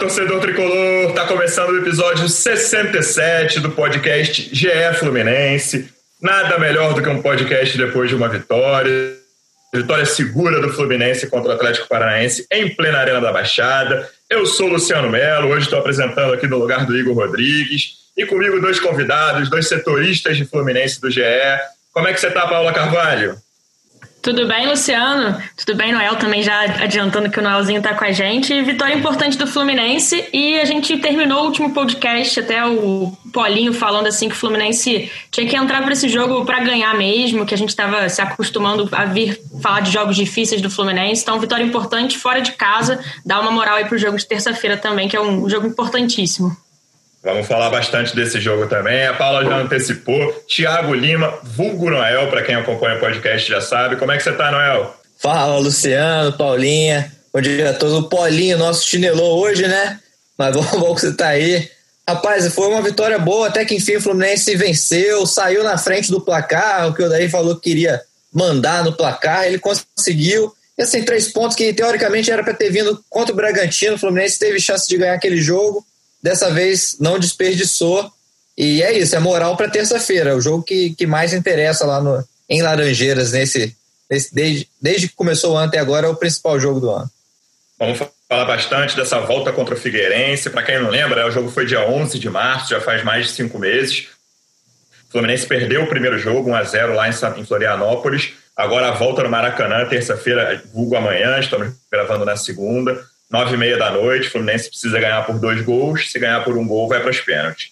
Torcedor tricolor! Tá começando o episódio 67 do podcast GE Fluminense. Nada melhor do que um podcast depois de uma vitória. Vitória segura do Fluminense contra o Atlético Paranaense em plena Arena da Baixada. Eu sou o Luciano Melo, hoje estou apresentando aqui no lugar do Igor Rodrigues. E comigo dois convidados, dois setoristas de Fluminense do GE. Como é que você tá, Paula Carvalho? Tudo bem, Luciano? Tudo bem, Noel? Também já adiantando que o Noelzinho está com a gente. Vitória importante do Fluminense e a gente terminou o último podcast, até o Paulinho falando assim que o Fluminense tinha que entrar para esse jogo para ganhar mesmo, que a gente estava se acostumando a vir falar de jogos difíceis do Fluminense. Então, vitória importante fora de casa, dá uma moral aí para o jogo de terça-feira também, que é um jogo importantíssimo. Vamos falar bastante desse jogo também. A Paula já antecipou. Tiago Lima, vulgo Noel, para quem acompanha o podcast já sabe. Como é que você tá, Noel? Fala, Luciano, Paulinha. Bom dia a todos. O Paulinho, nosso chinelou hoje, né? Mas bom que você tá aí. Rapaz, foi uma vitória boa, até que enfim o Fluminense venceu, saiu na frente do placar, o que o Daí falou que queria mandar no placar, ele conseguiu. E assim, três pontos que teoricamente era para ter vindo contra o Bragantino, o Fluminense teve chance de ganhar aquele jogo dessa vez não desperdiçou. E é isso, é moral para terça-feira, o jogo que, que mais interessa lá no, em Laranjeiras, nesse, nesse, desde, desde que começou o ano até agora, é o principal jogo do ano. Vamos falar bastante dessa volta contra o Figueirense. Para quem não lembra, o jogo foi dia 11 de março, já faz mais de cinco meses. O Fluminense perdeu o primeiro jogo, 1 a 0 lá em Florianópolis. Agora a volta no Maracanã, terça-feira, vulgo amanhã, estamos gravando na segunda nove e meia da noite, o Fluminense precisa ganhar por dois gols, se ganhar por um gol vai para os pênaltis.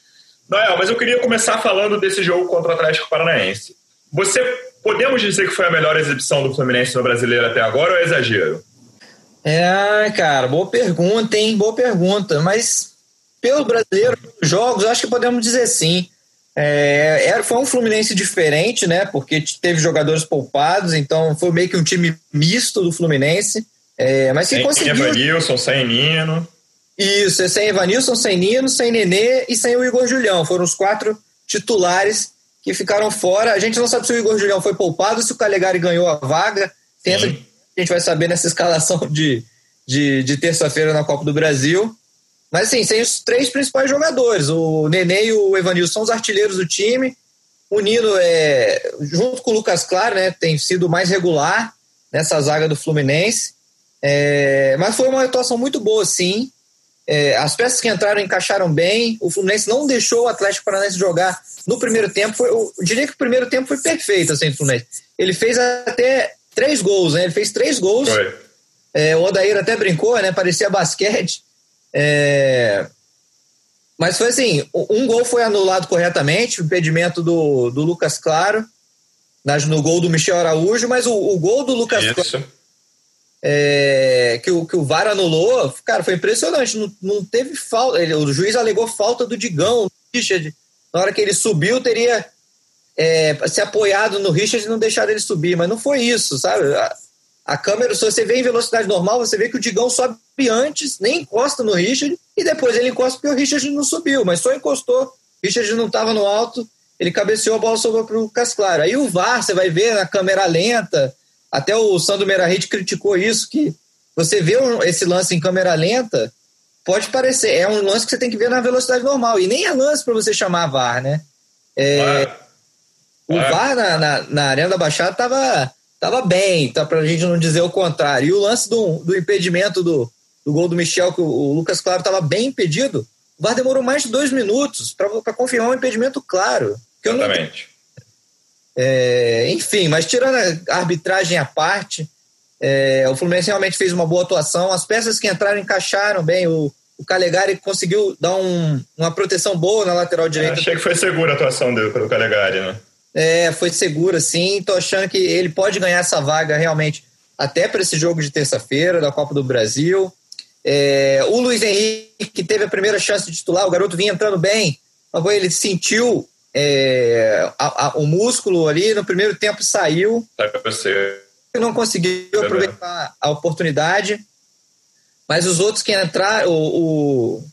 Noel, mas eu queria começar falando desse jogo contra o Atlético Paranaense. Você, podemos dizer que foi a melhor exibição do Fluminense no Brasileiro até agora ou é exagero? É, cara, boa pergunta, hein? Boa pergunta, mas pelo Brasileiro, jogos, acho que podemos dizer sim. É, foi um Fluminense diferente, né? Porque teve jogadores poupados, então foi meio que um time misto do Fluminense. É, mas quem sem conseguiu. Sem Evanilson, sem Nino. Isso, sem Evanilson, sem Nino, sem Nenê e sem o Igor Julião. Foram os quatro titulares que ficaram fora. A gente não sabe se o Igor Julião foi poupado, se o Calegari ganhou a vaga. Tem essa, a gente vai saber nessa escalação de, de, de terça-feira na Copa do Brasil. Mas sim, sem os três principais jogadores. O Nenê e o Evanilson são os artilheiros do time. O Nino, é, junto com o Lucas Claro, né, tem sido mais regular nessa zaga do Fluminense. É, mas foi uma atuação muito boa, sim. É, as peças que entraram encaixaram bem. O Fluminense não deixou o Atlético Paranaense jogar no primeiro tempo. Foi, eu diria que o primeiro tempo foi perfeito, assim, Fluminense. Ele fez até três gols, né? Ele fez três gols. É, o Odair até brincou, né? Parecia basquete. É, mas foi assim: um gol foi anulado corretamente, o impedimento do, do Lucas Claro, no gol do Michel Araújo, mas o, o gol do Lucas Isso. Claro é, que, o, que o VAR anulou, cara, foi impressionante. Não, não teve falta. Ele, o juiz alegou falta do Digão, Richard. Na hora que ele subiu, teria é, se apoiado no Richard e não deixado ele subir. Mas não foi isso, sabe? A, a câmera, se você vê em velocidade normal, você vê que o Digão sobe antes, nem encosta no Richard, e depois ele encosta porque o Richard não subiu, mas só encostou. Richard não estava no alto, ele cabeceou, a bola sobrou para o Casclaro. Aí o VAR, você vai ver na câmera lenta, até o Sandro Merahit criticou isso, que você vê esse lance em câmera lenta, pode parecer, é um lance que você tem que ver na velocidade normal, e nem é lance para você chamar VAR, né? É, O VAR na, na, na Arena da Baixada estava tava bem, tá, para a gente não dizer o contrário. E o lance do, do impedimento do, do gol do Michel, que o, o Lucas Claro estava bem impedido, o VAR demorou mais de dois minutos para confirmar um impedimento claro. Exatamente. É, enfim, mas tirando a arbitragem à parte, é, o Fluminense realmente fez uma boa atuação. As peças que entraram encaixaram bem. O, o Calegari conseguiu dar um, uma proteção boa na lateral direita. achei que foi segura a atuação dele pelo Calegari, né? É, foi segura, sim. Tô achando que ele pode ganhar essa vaga realmente até para esse jogo de terça-feira da Copa do Brasil. É, o Luiz Henrique, que teve a primeira chance de titular, o garoto vinha entrando bem, ele sentiu é, a, a, o músculo ali, no primeiro tempo saiu. Não conseguiu aproveitar a oportunidade. Mas os outros que entraram, o, o,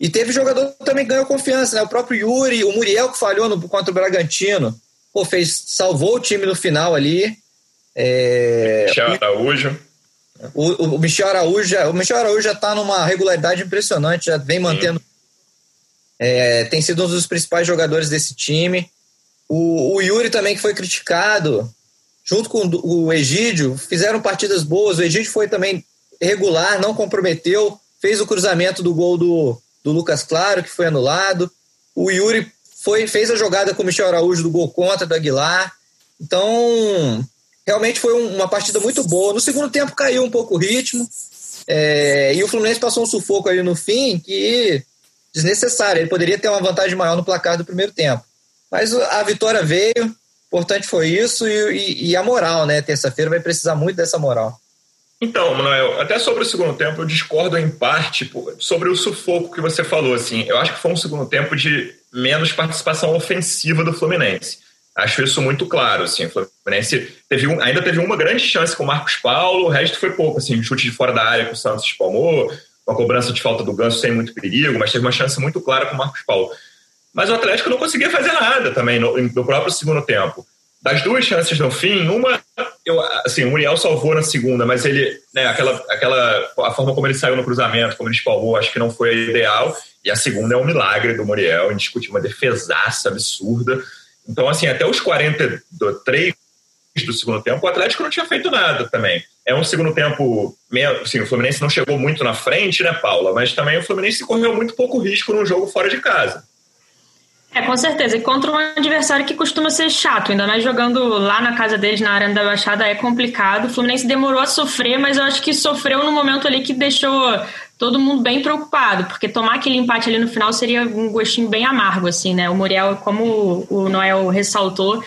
e teve jogador que também ganhou confiança, né? O próprio Yuri, o Muriel que falhou no, contra o Bragantino, pô, fez, salvou o time no final ali. É, Michel Araújo. O, o, Michel Araújo, o Michel Araújo já está numa regularidade impressionante, já vem mantendo. É, tem sido um dos principais jogadores desse time. O, o Yuri também, que foi criticado, junto com o Egídio, fizeram partidas boas. O Egídio foi também regular, não comprometeu, fez o cruzamento do gol do, do Lucas Claro, que foi anulado. O Yuri foi, fez a jogada com o Michel Araújo do gol contra do Aguilar. Então, realmente foi uma partida muito boa. No segundo tempo caiu um pouco o ritmo. É, e o Fluminense passou um sufoco ali no fim que desnecessário. Ele poderia ter uma vantagem maior no placar do primeiro tempo. Mas a vitória veio, importante foi isso, e, e, e a moral, né? Terça-feira vai precisar muito dessa moral. Então, Manuel, até sobre o segundo tempo, eu discordo em parte sobre o sufoco que você falou. Assim, eu acho que foi um segundo tempo de menos participação ofensiva do Fluminense. Acho isso muito claro. Assim, o Fluminense teve um, ainda teve uma grande chance com o Marcos Paulo, o resto foi pouco. Assim, chute de fora da área que o Santos espalmou, uma cobrança de falta do Ganso sem muito perigo, mas teve uma chance muito clara com o Marcos Paulo. Mas o Atlético não conseguia fazer nada também no, no próprio segundo tempo. Das duas chances no fim, uma, eu, assim, o Muriel salvou na segunda, mas ele, né, aquela, aquela, a forma como ele saiu no cruzamento, como ele espalmou, acho que não foi a ideal. E a segunda é um milagre do Muriel, indiscutível, uma defesaça absurda. Então, assim, até os 43 do segundo tempo, o Atlético não tinha feito nada também. É um segundo tempo, assim, o Fluminense não chegou muito na frente, né, Paula? Mas também o Fluminense correu muito pouco risco num jogo fora de casa. É, com certeza. E contra um adversário que costuma ser chato, ainda mais jogando lá na casa deles, na Arena da Baixada, é complicado. O Fluminense demorou a sofrer, mas eu acho que sofreu no momento ali que deixou todo mundo bem preocupado, porque tomar aquele empate ali no final seria um gostinho bem amargo, assim, né? O Muriel, como o Noel ressaltou,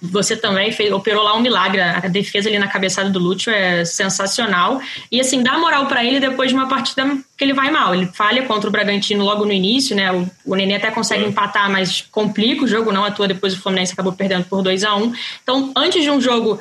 você também fez, operou lá um milagre. A defesa ali na cabeçada do Lúcio é sensacional. E assim, dá moral para ele depois de uma partida que ele vai mal. Ele falha contra o Bragantino logo no início, né? O, o Nenê até consegue empatar, mas complica o jogo, não atua. Depois o Fluminense acabou perdendo por 2 a 1 um. Então, antes de um jogo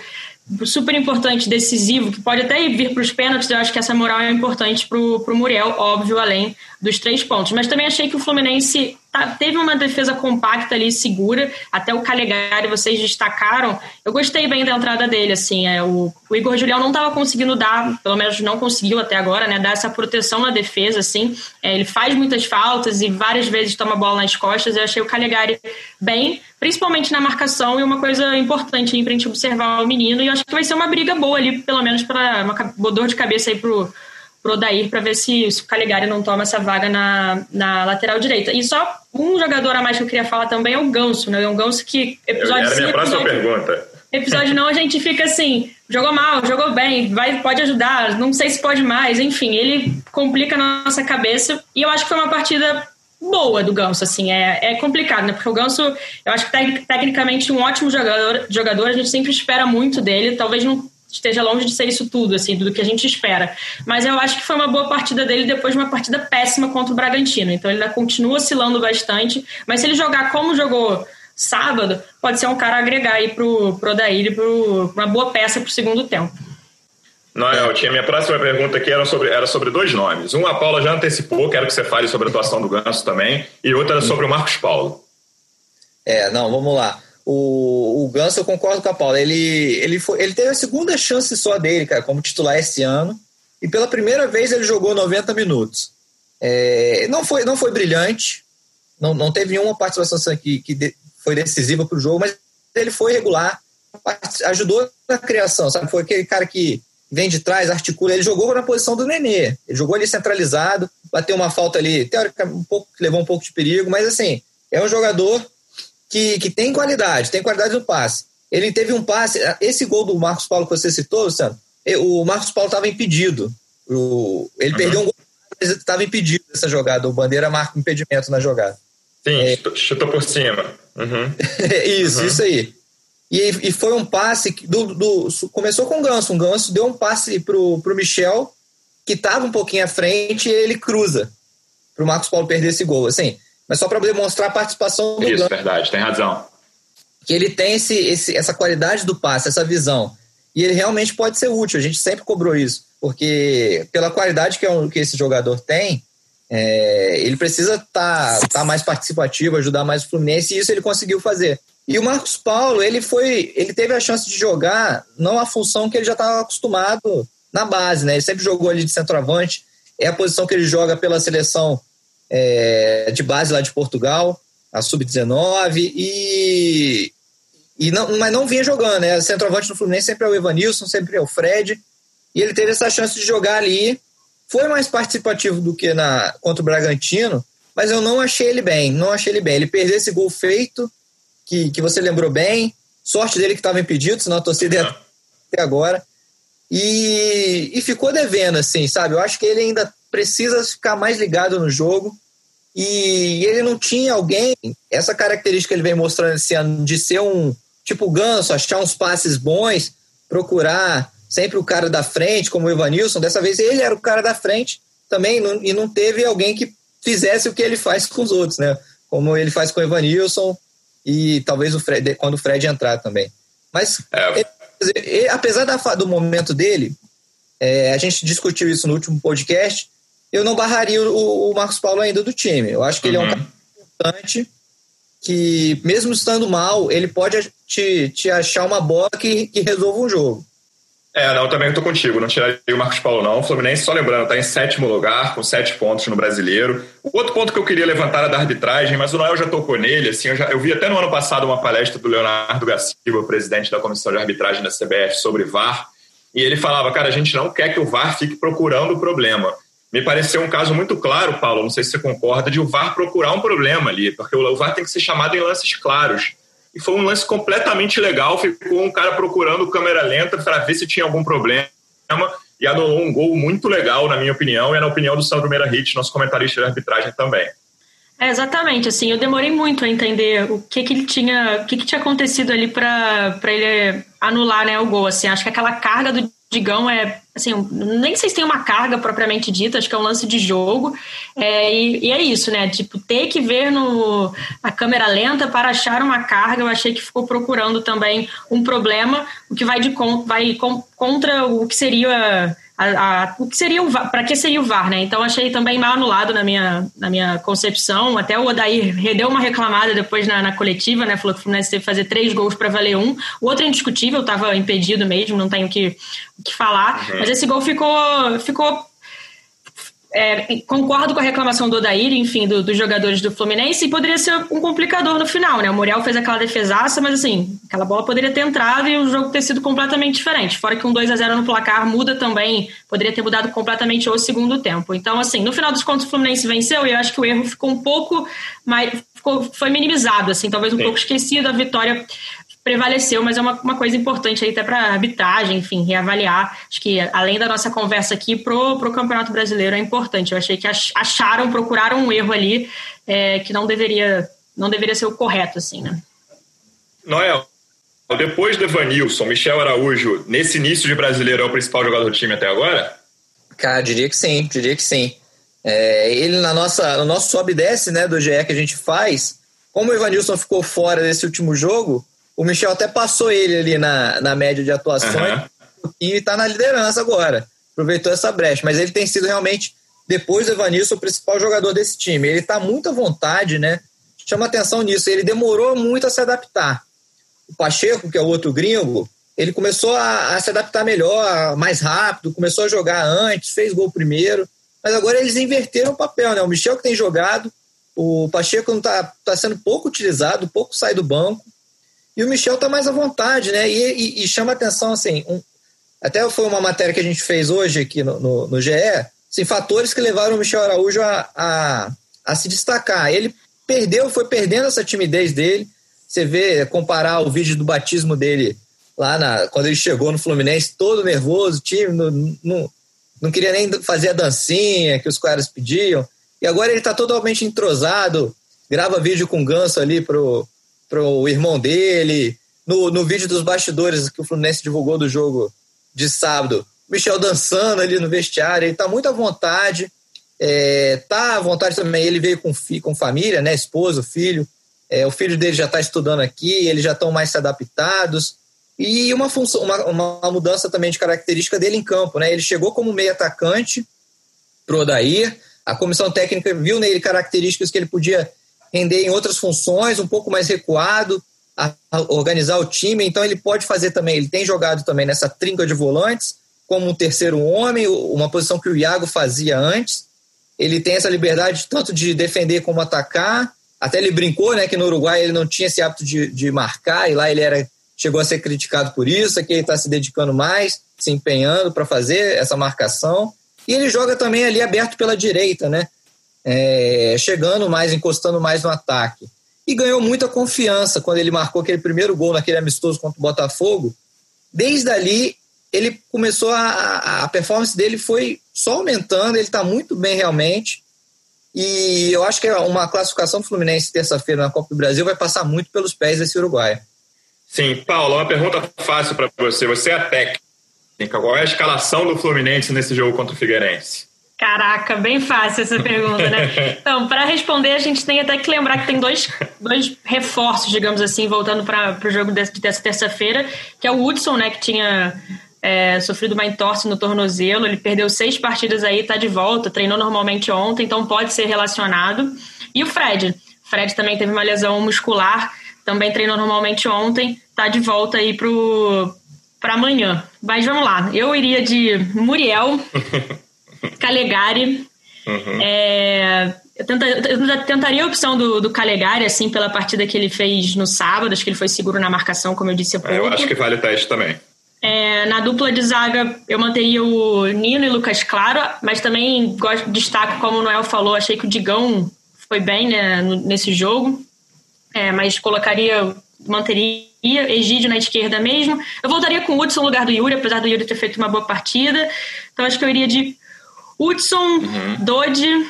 super importante, decisivo, que pode até vir para os pênaltis, eu acho que essa moral é importante para o Muriel, óbvio, além dos três pontos. Mas também achei que o Fluminense tá, teve uma defesa compacta ali, segura, até o Calegari vocês destacaram. Eu gostei bem da entrada dele, assim, é, o, o Igor Julião não estava conseguindo dar, pelo menos não conseguiu até agora, né, dar essa proteção na defesa, assim, é, ele faz muitas faltas e várias vezes toma bola nas costas, eu achei o Calegari bem, principalmente na marcação, e uma coisa importante para a gente observar o menino, e eu acho que vai ser uma briga boa ali, pelo menos para uma dor de cabeça aí pro Odair para ver se, se, o Caligari não toma essa vaga na, na lateral direita. E só um jogador a mais que eu queria falar também é o Ganso, né? É um Ganso que episódio sim, episódio, pergunta. episódio não a gente fica assim, jogou mal, jogou bem, vai, pode ajudar, não sei se pode mais, enfim, ele complica a nossa cabeça e eu acho que foi uma partida boa do Ganso, assim, é, é complicado, né? Porque o Ganso, eu acho que tecnicamente um ótimo jogador, jogador, a gente sempre espera muito dele, talvez não esteja longe de ser isso tudo, assim, do que a gente espera. Mas eu acho que foi uma boa partida dele depois de uma partida péssima contra o Bragantino. Então ele ainda continua oscilando bastante, mas se ele jogar como jogou sábado, pode ser um cara a agregar aí pro, pro Odair, pro, uma boa peça pro segundo tempo. Noel, tinha minha próxima pergunta aqui era sobre, era sobre dois nomes. Um, a Paula já antecipou, quero que você fale sobre a atuação do Ganso também, e outra era sobre o Marcos Paulo. É, não, vamos lá. O, o Ganso, eu concordo com a Paula. Ele, ele, foi, ele teve a segunda chance só dele, cara, como titular esse ano. E pela primeira vez ele jogou 90 minutos. É, não, foi, não foi brilhante, não, não teve nenhuma participação que, que de, foi decisiva para o jogo, mas ele foi regular, ajudou na criação, sabe? Foi aquele cara que vem de trás, articula. Ele jogou na posição do Nenê, ele jogou ali centralizado, bateu uma falta ali, teoricamente, um pouco, levou um pouco de perigo, mas assim, é um jogador que, que tem qualidade, tem qualidade no passe. Ele teve um passe, esse gol do Marcos Paulo que você citou, Luciano, o Marcos Paulo estava impedido. O, ele uhum. perdeu um gol, mas estava impedido essa jogada. O Bandeira marca um impedimento na jogada. Sim, é, chutou por cima. Uhum. isso, uhum. isso aí. E, e foi um passe do, do, começou com o Ganso. Um Ganso deu um passe pro, pro Michel, que estava um pouquinho à frente, e ele cruza pro Marcos Paulo perder esse gol. Assim, mas só para demonstrar a participação do Isso, Ganso. verdade, tem razão. Que ele tem esse, esse, essa qualidade do passe, essa visão. E ele realmente pode ser útil. A gente sempre cobrou isso. Porque pela qualidade que, é que esse jogador tem, é, ele precisa estar tá, tá mais participativo, ajudar mais o Fluminense, e isso ele conseguiu fazer. E o Marcos Paulo, ele foi, ele teve a chance de jogar não a função que ele já estava acostumado na base, né? Ele sempre jogou ali de centroavante, é a posição que ele joga pela seleção é, de base lá de Portugal, a sub-19 e e não, mas não vinha jogando, né? Centroavante no Fluminense sempre é o Evanilson, sempre é o Fred, e ele teve essa chance de jogar ali. Foi mais participativo do que na contra o Bragantino, mas eu não achei ele bem, não achei ele bem. Ele perdeu esse gol feito que, que você lembrou bem. Sorte dele que estava impedido, senão a torcida ia até agora. E, e ficou devendo, assim, sabe? Eu acho que ele ainda precisa ficar mais ligado no jogo. E ele não tinha alguém, essa característica que ele vem mostrando esse ano de ser um tipo ganso, achar uns passes bons, procurar sempre o cara da frente, como o Evanilson. Dessa vez ele era o cara da frente também e não teve alguém que fizesse o que ele faz com os outros, né? Como ele faz com o Evanilson e talvez o Fred, quando o Fred entrar também. Mas é. ele, ele, apesar da, do momento dele, é, a gente discutiu isso no último podcast. Eu não barraria o, o Marcos Paulo ainda do time. Eu acho que uhum. ele é um cara importante que, mesmo estando mal, ele pode te, te achar uma bola que, que resolva um jogo. É, não, também estou contigo. Não tiraria o Marcos Paulo, não. O Fluminense, só lembrando, está em sétimo lugar, com sete pontos no brasileiro. O outro ponto que eu queria levantar era da arbitragem, mas o Noel já tocou nele. Assim, eu, já, eu vi até no ano passado uma palestra do Leonardo Gaciba, presidente da Comissão de Arbitragem da CBF, sobre VAR. E ele falava, cara, a gente não quer que o VAR fique procurando o problema. Me pareceu um caso muito claro, Paulo, não sei se você concorda, de o VAR procurar um problema ali, porque o VAR tem que ser chamado em lances claros e foi um lance completamente legal. Ficou um cara procurando câmera lenta para ver se tinha algum problema e anulou um gol muito legal, na minha opinião, e na opinião do Sandro Meira Hit, nosso comentarista de arbitragem também. É, exatamente, assim, eu demorei muito a entender o que que ele tinha, o que que tinha acontecido ali para ele anular, né, o gol, assim, acho que aquela carga do Digão é, assim, nem sei se tem uma carga propriamente dita, acho que é um lance de jogo. É, e, e, é isso, né? Tipo, ter que ver no, a câmera lenta para achar uma carga, eu achei que ficou procurando também um problema, o que vai, de, vai contra o que seria a, a, o que seria o para que seria o VAR, né? Então achei também mal anulado na minha, na minha concepção. Até o Odair deu uma reclamada depois na, na coletiva, né? Falou que o Fluminense teve que fazer três gols para valer um. O outro é indiscutível, estava impedido mesmo, não tenho o que, que falar. Uhum. Mas esse gol ficou, ficou é, concordo com a reclamação do Odair, enfim, do, dos jogadores do Fluminense, e poderia ser um complicador no final, né? O Muriel fez aquela defesaça, mas assim, aquela bola poderia ter entrado e o jogo ter sido completamente diferente. Fora que um 2 a 0 no placar muda também, poderia ter mudado completamente o segundo tempo. Então, assim, no final dos contos o Fluminense venceu e eu acho que o erro ficou um pouco mais. Ficou, foi minimizado, assim, talvez um Sim. pouco esquecido. A vitória prevaleceu, mas é uma, uma coisa importante aí até para arbitragem, enfim, reavaliar. Acho que além da nossa conversa aqui pro, pro Campeonato Brasileiro é importante. Eu achei que acharam, procuraram um erro ali é, que não deveria não deveria ser o correto, assim, né? Noel, depois do Evanilson, Michel Araújo, nesse início de brasileiro, é o principal jogador do time até agora? Cara, diria que sim, diria que sim. É, ele na nossa, no nosso sobe e desce né, do GE que a gente faz, como o Evanilson ficou fora desse último jogo, o Michel até passou ele ali na, na média de atuações uhum. e está na liderança agora. Aproveitou essa brecha. Mas ele tem sido realmente, depois do Evanilson, o principal jogador desse time. Ele está muito à vontade, né? Chama atenção nisso. Ele demorou muito a se adaptar. O Pacheco, que é o outro gringo, ele começou a, a se adaptar melhor, mais rápido, começou a jogar antes, fez gol primeiro. Mas agora eles inverteram o papel, né? O Michel que tem jogado, o Pacheco não está tá sendo pouco utilizado, pouco sai do banco. E o Michel está mais à vontade, né? E, e, e chama atenção, assim, um, até foi uma matéria que a gente fez hoje aqui no, no, no GE, assim, fatores que levaram o Michel Araújo a, a, a se destacar. Ele perdeu, foi perdendo essa timidez dele. Você vê, comparar o vídeo do batismo dele lá na, quando ele chegou no Fluminense, todo nervoso, time, não, não, queria nem fazer a dancinha que os caras pediam. E agora ele está totalmente entrosado, grava vídeo com ganso ali pro, pro irmão dele, no, no vídeo dos bastidores que o Fluminense divulgou do jogo de sábado, Michel dançando ali no vestiário, ele está muito à vontade, é, tá à vontade também, ele veio com, com família, né, esposa, filho, é, o filho dele já está estudando aqui, eles já estão mais se adaptados, e uma, função, uma, uma mudança também de característica dele em campo, né, ele chegou como meio atacante pro Odair, a comissão técnica viu nele características que ele podia render em outras funções, um pouco mais recuado, a, organizar o time, então ele pode fazer também, ele tem jogado também nessa trinca de volantes, como um terceiro homem, uma posição que o Iago fazia antes. Ele tem essa liberdade tanto de defender como atacar. Até ele brincou, né, que no Uruguai ele não tinha esse hábito de, de marcar, e lá ele era chegou a ser criticado por isso, aqui ele está se dedicando mais, se empenhando para fazer essa marcação. E ele joga também ali aberto pela direita, né? É, chegando mais, encostando mais no ataque e ganhou muita confiança quando ele marcou aquele primeiro gol naquele amistoso contra o Botafogo. Desde ali, ele começou a, a performance dele foi só aumentando, ele está muito bem realmente. E eu acho que uma classificação Fluminense terça-feira na Copa do Brasil vai passar muito pelos pés desse Uruguai. Sim, Paulo, uma pergunta fácil para você. Você é a técnica. Qual é a escalação do Fluminense nesse jogo contra o Figueirense? Caraca, bem fácil essa pergunta, né? Então, para responder, a gente tem até que lembrar que tem dois, dois reforços, digamos assim, voltando para o jogo dessa, dessa terça-feira, que é o Hudson, né, que tinha é, sofrido uma entorse no tornozelo, ele perdeu seis partidas aí, está de volta, treinou normalmente ontem, então pode ser relacionado. E o Fred, Fred também teve uma lesão muscular, também treinou normalmente ontem, está de volta aí para amanhã. Mas vamos lá, eu iria de Muriel. Calegari. Uhum. É, eu, tenta, eu, tentaria a opção do, do Calegari, assim, pela partida que ele fez no sábado. Acho que ele foi seguro na marcação, como eu disse há pouco. É, eu acho que vale o teste também. É, na dupla de zaga, eu manteria o Nino e Lucas Claro, mas também gosto, destaco, como o Noel falou, achei que o Digão foi bem né, nesse jogo. É, mas colocaria, manteria Egídio na esquerda mesmo. Eu voltaria com o Hudson no lugar do Yuri, apesar do Yuri ter feito uma boa partida. Então acho que eu iria de Hudson, uhum. Dodge,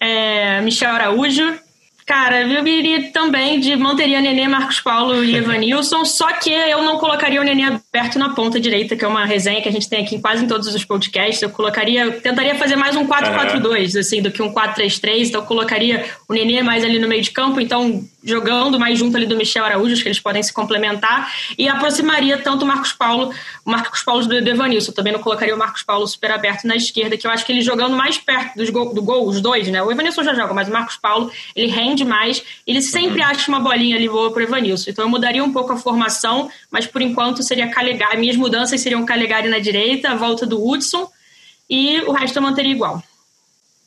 é, Michel Araújo. Cara, eu iria também de manteria Nenê, Marcos Paulo e Evanilson, só que eu não colocaria o Nenê aberto na ponta direita, que é uma resenha que a gente tem aqui em quase em todos os podcasts. Eu colocaria, tentaria fazer mais um 4-4-2, uhum. assim, do que um 4-3-3. Então eu colocaria o Nenê mais ali no meio de campo, então jogando mais junto ali do Michel Araújo, acho que eles podem se complementar, e aproximaria tanto o Marcos Paulo, o Marcos Paulo do Evanilson. Também não colocaria o Marcos Paulo super aberto na esquerda, que eu acho que ele jogando mais perto dos gol, do gol, os dois, né? O Evanilson já joga, mas o Marcos Paulo, ele rende mais, ele sempre uhum. acha uma bolinha ali boa pro Evanilson. Então eu mudaria um pouco a formação, mas por enquanto seria Calegari. Minhas mudanças seriam Calegari na direita, a volta do Hudson, e o resto eu manteria igual.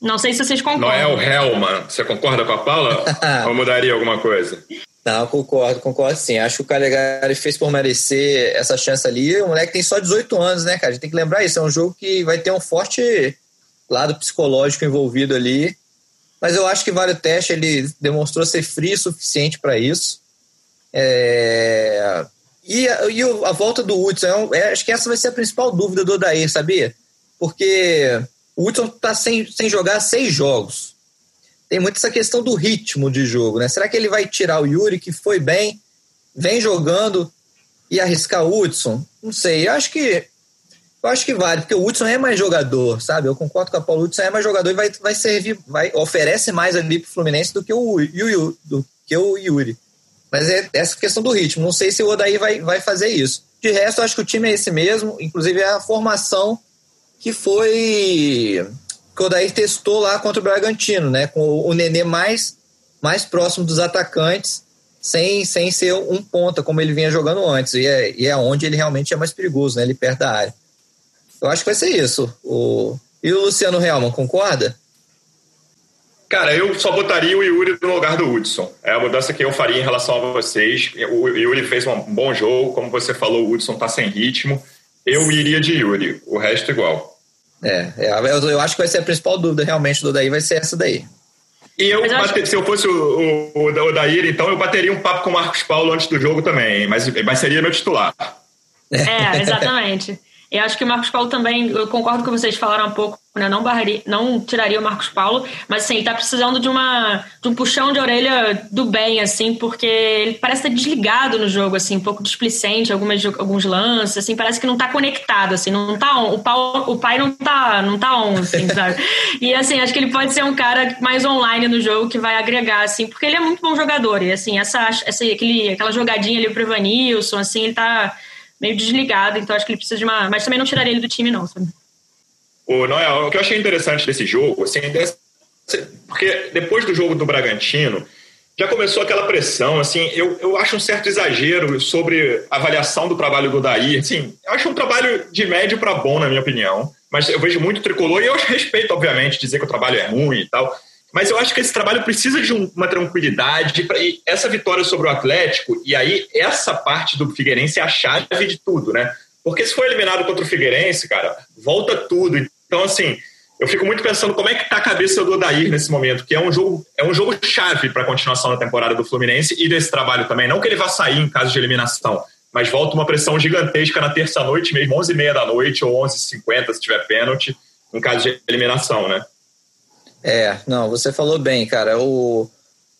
Não sei se vocês concordam. Noel Helman, você concorda com a Paula? ou mudaria alguma coisa? Não, concordo, concordo sim. Acho que o Calegari fez por merecer essa chance ali. O moleque tem só 18 anos, né, cara? A gente tem que lembrar isso. É um jogo que vai ter um forte lado psicológico envolvido ali. Mas eu acho que vale o teste. Ele demonstrou ser frio o suficiente para isso. É... E, a, e a volta do Hudson, é, é, acho que essa vai ser a principal dúvida do Odair, sabia? Porque o Hudson está sem, sem jogar seis jogos. Tem muito essa questão do ritmo de jogo, né? Será que ele vai tirar o Yuri, que foi bem, vem jogando, e arriscar o Hudson? Não sei. Eu acho que eu acho que vale, porque o Hudson é mais jogador, sabe? Eu concordo com a Paulo, o Hudson é mais jogador e vai, vai servir, vai, oferece mais ali pro Fluminense do que o, Yu, do que o Yuri. Mas é essa questão do ritmo. Não sei se o Odaí vai, vai fazer isso. De resto, eu acho que o time é esse mesmo, inclusive é a formação que foi que o Odair testou lá contra o Bragantino, né? Com o Nenê mais, mais próximo dos atacantes, sem, sem ser um ponta, como ele vinha jogando antes. E é, e é onde ele realmente é mais perigoso, né? Ele perto da área. Eu acho que vai ser isso. O... E o Luciano Helman, concorda? Cara, eu só botaria o Yuri no lugar do Hudson. É a mudança que eu faria em relação a vocês. O Yuri fez um bom jogo, como você falou, o Hudson tá sem ritmo. Eu iria de Yuri, o resto igual. É, é eu, eu, acho que vai ser a principal dúvida realmente do daí, vai ser essa daí. E eu, eu se eu fosse o, o, o Daíra, então eu bateria um papo com o Marcos Paulo antes do jogo também, mas, mas seria meu titular. É, exatamente. Eu acho que o Marcos Paulo também, eu concordo com vocês falaram um pouco, né? Não barraria, não tiraria o Marcos Paulo, mas assim, ele tá precisando de uma de um puxão de orelha do bem, assim, porque ele parece estar desligado no jogo, assim, um pouco displicente, algumas, alguns lances, assim, parece que não tá conectado, assim, não tá on, o, pau, o pai não tá, não tá on, assim, sabe? E assim, acho que ele pode ser um cara mais online no jogo que vai agregar, assim, porque ele é muito bom jogador, e assim, essa, essa aquele, aquela jogadinha ali pro Evanilson, assim, ele tá meio desligado, então acho que ele precisa de uma. Mas também não tiraria ele do time, não, sabe? O o que eu achei interessante desse jogo, assim, porque depois do jogo do Bragantino, já começou aquela pressão, assim, eu, eu acho um certo exagero sobre a avaliação do trabalho do Daí, assim, eu acho um trabalho de médio para bom, na minha opinião, mas eu vejo muito tricolor e eu respeito, obviamente, dizer que o trabalho é ruim e tal, mas eu acho que esse trabalho precisa de uma tranquilidade. E essa vitória sobre o Atlético, e aí essa parte do Figueirense é a chave de tudo, né? Porque se for eliminado contra o Figueirense, cara, volta tudo. Então, assim, eu fico muito pensando como é que tá a cabeça do Odair nesse momento, que é um jogo, é um jogo chave para a continuação da temporada do Fluminense e desse trabalho também. Não que ele vá sair em caso de eliminação, mas volta uma pressão gigantesca na terça-noite, mesmo 11h30 da noite ou 11h50, se tiver pênalti, em caso de eliminação, né? É, não, você falou bem, cara. O,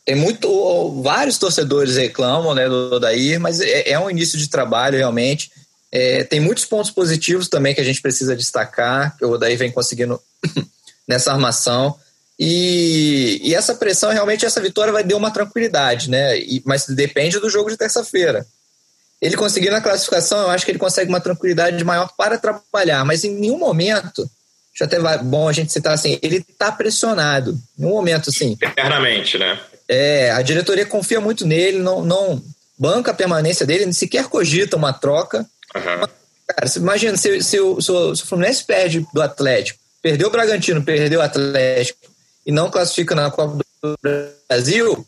tem muito. O, vários torcedores reclamam né, do Odair, mas é, é um início de trabalho realmente. É, tem muitos pontos positivos também que a gente precisa destacar, que o Odair vem conseguindo nessa armação. E, e, essa pressão, realmente, essa vitória vai dar uma tranquilidade, né? E, mas depende do jogo de terça-feira. Ele conseguindo a classificação, eu acho que ele consegue uma tranquilidade maior para trabalhar, mas em nenhum momento já até bom a gente citar assim, ele está pressionado. No momento, assim. Internamente, né? É, a diretoria confia muito nele, não, não banca a permanência dele, nem sequer cogita uma troca. Uhum. Cara, imagina, se, se, se, o, se o Fluminense perde do Atlético, perdeu o Bragantino, perdeu o Atlético e não classifica na Copa do Brasil,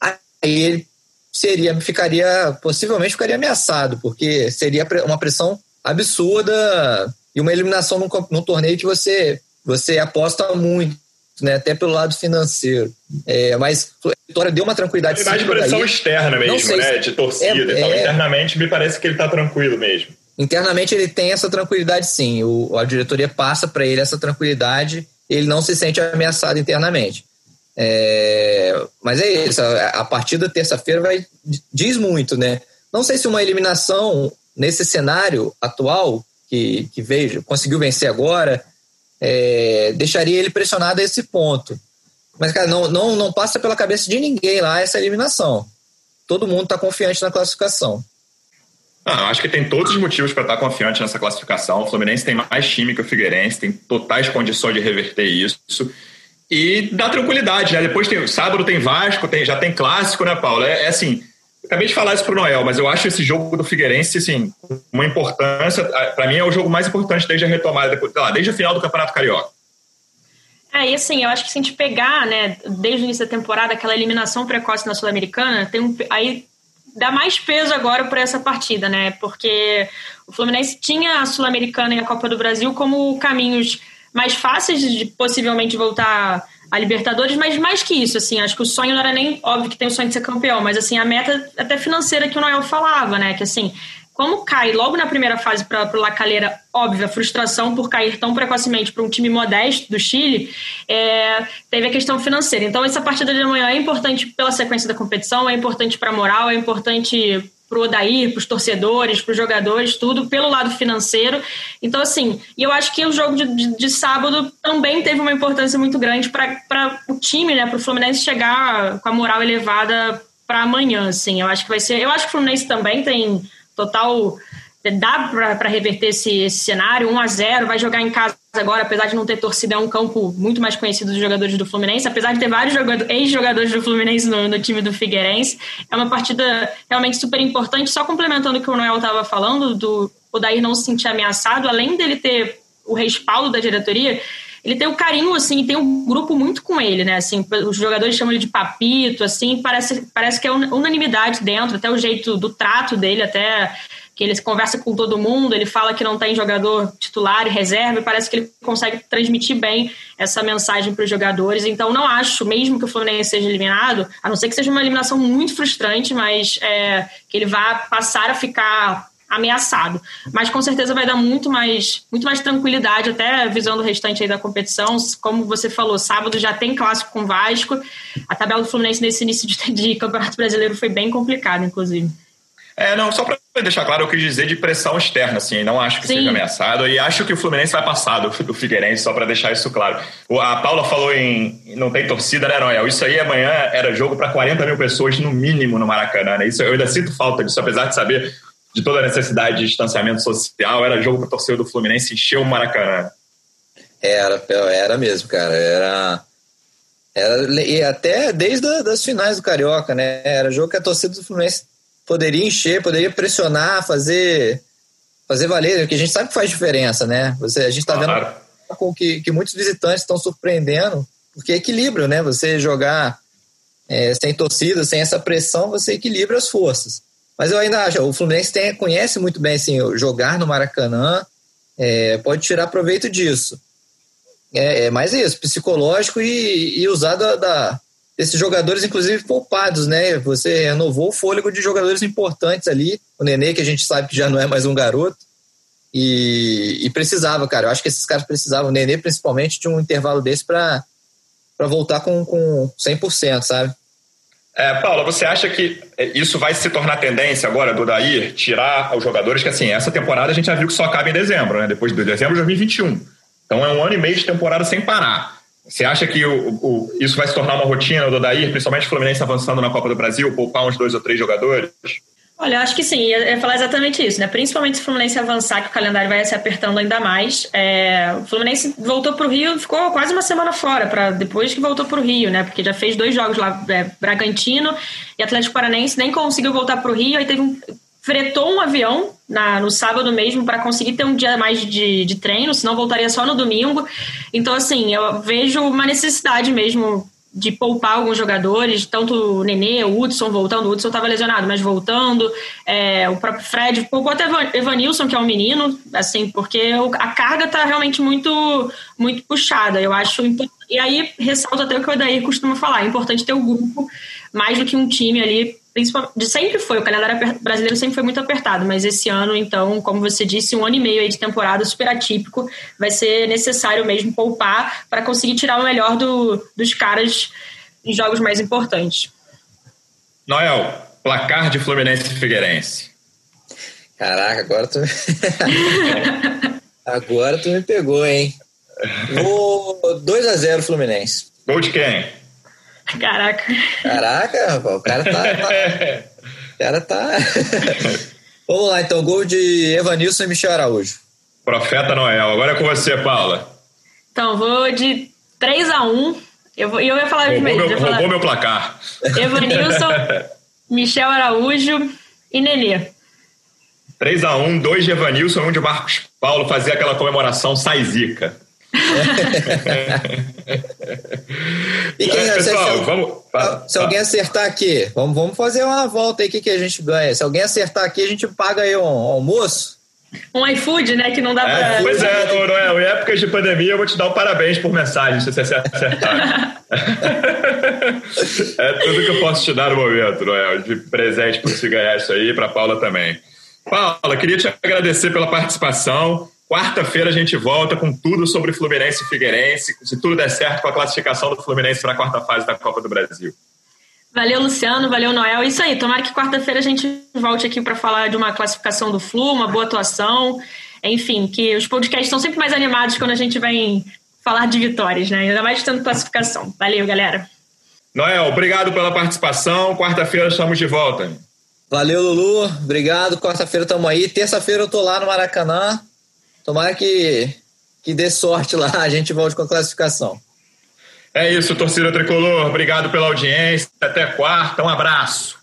aí ele seria, ficaria, possivelmente ficaria ameaçado, porque seria uma pressão absurda e uma eliminação num, num torneio que você, você aposta muito, né, até pelo lado financeiro. É, mas a vitória deu uma tranquilidade. Ele mais de pressão externa mesmo, né? De torcida. É, então, é, internamente me parece que ele está tranquilo mesmo. Internamente ele tem essa tranquilidade, sim. O, a diretoria passa para ele essa tranquilidade. Ele não se sente ameaçado internamente. É, mas é isso. A, a partida terça-feira vai diz muito, né? Não sei se uma eliminação nesse cenário atual que, que veio, conseguiu vencer agora, é, deixaria ele pressionado a esse ponto. Mas, cara, não, não, não passa pela cabeça de ninguém lá essa eliminação. Todo mundo está confiante na classificação. Ah, acho que tem todos os motivos para estar tá confiante nessa classificação. O Fluminense tem mais time que o Figueirense, tem totais condições de reverter isso. E dá tranquilidade, né? Depois tem sábado tem Vasco, tem, já tem clássico, né, Paulo? É, é assim, Acabei de falar isso pro Noel, mas eu acho esse jogo do Figueirense, assim, uma importância. Para mim é o jogo mais importante desde a retomada, lá, desde o final do Campeonato Carioca. É, e assim, eu acho que se a gente pegar, né, desde o início da temporada, aquela eliminação precoce na Sul-Americana, tem um, aí dá mais peso agora para essa partida, né? Porque o Fluminense tinha a Sul-Americana e a Copa do Brasil como caminhos mais fáceis de possivelmente voltar a Libertadores, mas mais que isso, assim, acho que o sonho não era nem óbvio que tem o sonho de ser campeão, mas assim, a meta até financeira que o Noel falava, né? Que assim, como cai logo na primeira fase para o La Calera, óbvia frustração por cair tão precocemente para um time modesto do Chile, é, teve a questão financeira. Então, essa partida de amanhã é importante pela sequência da competição, é importante para a moral, é importante pro Odair, pros torcedores, pros jogadores, tudo pelo lado financeiro. Então, assim, e eu acho que o jogo de, de, de sábado também teve uma importância muito grande para o time, né, para o Fluminense chegar com a moral elevada para amanhã, assim. Eu acho que vai ser. Eu acho que o Fluminense também tem total dá para reverter esse, esse, cenário, 1 a 0 vai jogar em casa agora, apesar de não ter torcida, é um campo muito mais conhecido dos jogadores do Fluminense, apesar de ter vários ex-jogadores do Fluminense no, no, time do Figueirense, é uma partida realmente super importante, só complementando o que o Noel estava falando, do o Dair não se sentir ameaçado, além dele ter o respaldo da diretoria, ele tem um carinho, assim, tem um grupo muito com ele, né? Assim, os jogadores chamam ele de papito, assim, parece, parece que é unanimidade dentro, até o jeito do trato dele, até que ele conversa com todo mundo, ele fala que não tem jogador titular e reserva, e parece que ele consegue transmitir bem essa mensagem para os jogadores. Então, não acho, mesmo que o Fluminense seja eliminado, a não ser que seja uma eliminação muito frustrante, mas é, que ele vá passar a ficar ameaçado. Mas com certeza vai dar muito mais, muito mais tranquilidade, até visando o restante aí da competição. Como você falou, sábado já tem clássico com o Vasco. A tabela do Fluminense nesse início de, de Campeonato Brasileiro foi bem complicada, inclusive. É, não, só para deixar claro, eu quis dizer de pressão externa, assim, não acho que Sim. seja ameaçado e acho que o Fluminense vai passar do, do Figueirense, só para deixar isso claro. A Paula falou em não tem torcida, né, Noel? Isso aí amanhã era jogo para 40 mil pessoas no mínimo no Maracanã, né? Isso eu ainda sinto falta disso, apesar de saber de toda a necessidade de distanciamento social, era jogo para torcedor do Fluminense encher o Maracanã. Era, era mesmo, cara, era... Era, e até desde as finais do Carioca, né? Era jogo que a torcida do Fluminense poderia encher, poderia pressionar, fazer fazer valer, porque a gente sabe que faz diferença, né? Você, a gente está claro. vendo com que, que muitos visitantes estão surpreendendo, porque é equilíbrio, né? Você jogar é, sem torcida, sem essa pressão, você equilibra as forças. Mas eu ainda acho, o Fluminense tem, conhece muito bem assim, jogar no Maracanã, é, pode tirar proveito disso. É, é mais isso, psicológico e, e usar da, da, esses jogadores, inclusive, poupados, né? Você renovou o fôlego de jogadores importantes ali. O Nenê, que a gente sabe que já não é mais um garoto. E, e precisava, cara. Eu acho que esses caras precisavam, o Nenê principalmente, de um intervalo desse para voltar com, com 100%, sabe? É, Paula, você acha que isso vai se tornar tendência agora do Dair, tirar os jogadores que, assim, essa temporada a gente já viu que só acaba em dezembro, né? Depois de dezembro de 2021. Então é um ano e meio de temporada sem parar. Você acha que o, o, isso vai se tornar uma rotina do Odair, principalmente o Fluminense avançando na Copa do Brasil, poupar uns dois ou três jogadores? Olha, eu acho que sim, ia, falar exatamente isso, né? Principalmente se o Fluminense avançar, que o calendário vai se apertando ainda mais. É, o Fluminense voltou para o Rio, ficou quase uma semana fora, para depois que voltou para o Rio, né? Porque já fez dois jogos lá, é, Bragantino e Atlético Paranense, nem conseguiu voltar para o Rio, aí teve um, fretou um avião na, no sábado mesmo para conseguir ter um dia mais de, de treino, senão voltaria só no domingo. Então, assim, eu vejo uma necessidade mesmo de poupar alguns jogadores, tanto o Nenê, o Hudson voltando, o Hudson estava lesionado, mas voltando, é, o próprio Fred, poupou até Evanilson, que é um menino, assim, porque a carga está realmente muito, muito puxada, eu acho e aí ressalto até o que o Odair costuma falar, é importante ter o grupo mais do que um time ali principalmente, sempre foi, o calendário brasileiro sempre foi muito apertado, mas esse ano, então, como você disse, um ano e meio aí de temporada super atípico, vai ser necessário mesmo poupar para conseguir tirar o melhor do, dos caras em jogos mais importantes. Noel, placar de Fluminense e Figueirense. Caraca, agora tu. agora tu me pegou, hein? Vou 2 a 0 Fluminense. Gol de quem? Caraca. Caraca, o cara tá. o cara tá. Vamos lá, então. Gol de Evanilson e Michel Araújo. Profeta Noel. Agora é com você, Paula. Então, vou de 3 a 1 Eu, vou, eu ia falar roubou primeiro. Meu, falar roubou meu placar. Evanilson, Michel Araújo e Nenê. 3 a 1 dois de Evanilson e um de Marcos Paulo fazer aquela comemoração sai zica. E quem, é, pessoal, se, vamos, se alguém acertar aqui, vamos, vamos fazer uma volta aí, o que, que a gente ganha? Se alguém acertar aqui, a gente paga aí um, um almoço. Um iFood, né? Que não dá é, pra. Pois é, Noel, em épocas de pandemia eu vou te dar um parabéns por mensagem, se você acertar. é tudo que eu posso te dar no momento, Noel, de presente por se ganhar isso aí, para Paula também. Paula, queria te agradecer pela participação. Quarta-feira a gente volta com tudo sobre Fluminense e Figueirense, se tudo der certo com a classificação do Fluminense para a quarta fase da Copa do Brasil. Valeu, Luciano, valeu, Noel. Isso aí, tomara que quarta-feira a gente volte aqui para falar de uma classificação do Flu, uma boa atuação. Enfim, que os podcasts são sempre mais animados quando a gente vem falar de vitórias, né? Ainda mais tendo classificação. Valeu, galera. Noel, obrigado pela participação. Quarta-feira estamos de volta. Valeu, Lulu. Obrigado. Quarta-feira estamos aí. Terça-feira eu tô lá no Maracanã. Tomara que, que dê sorte lá, a gente volte com a classificação. É isso, torcida tricolor. Obrigado pela audiência. Até quarta. Um abraço.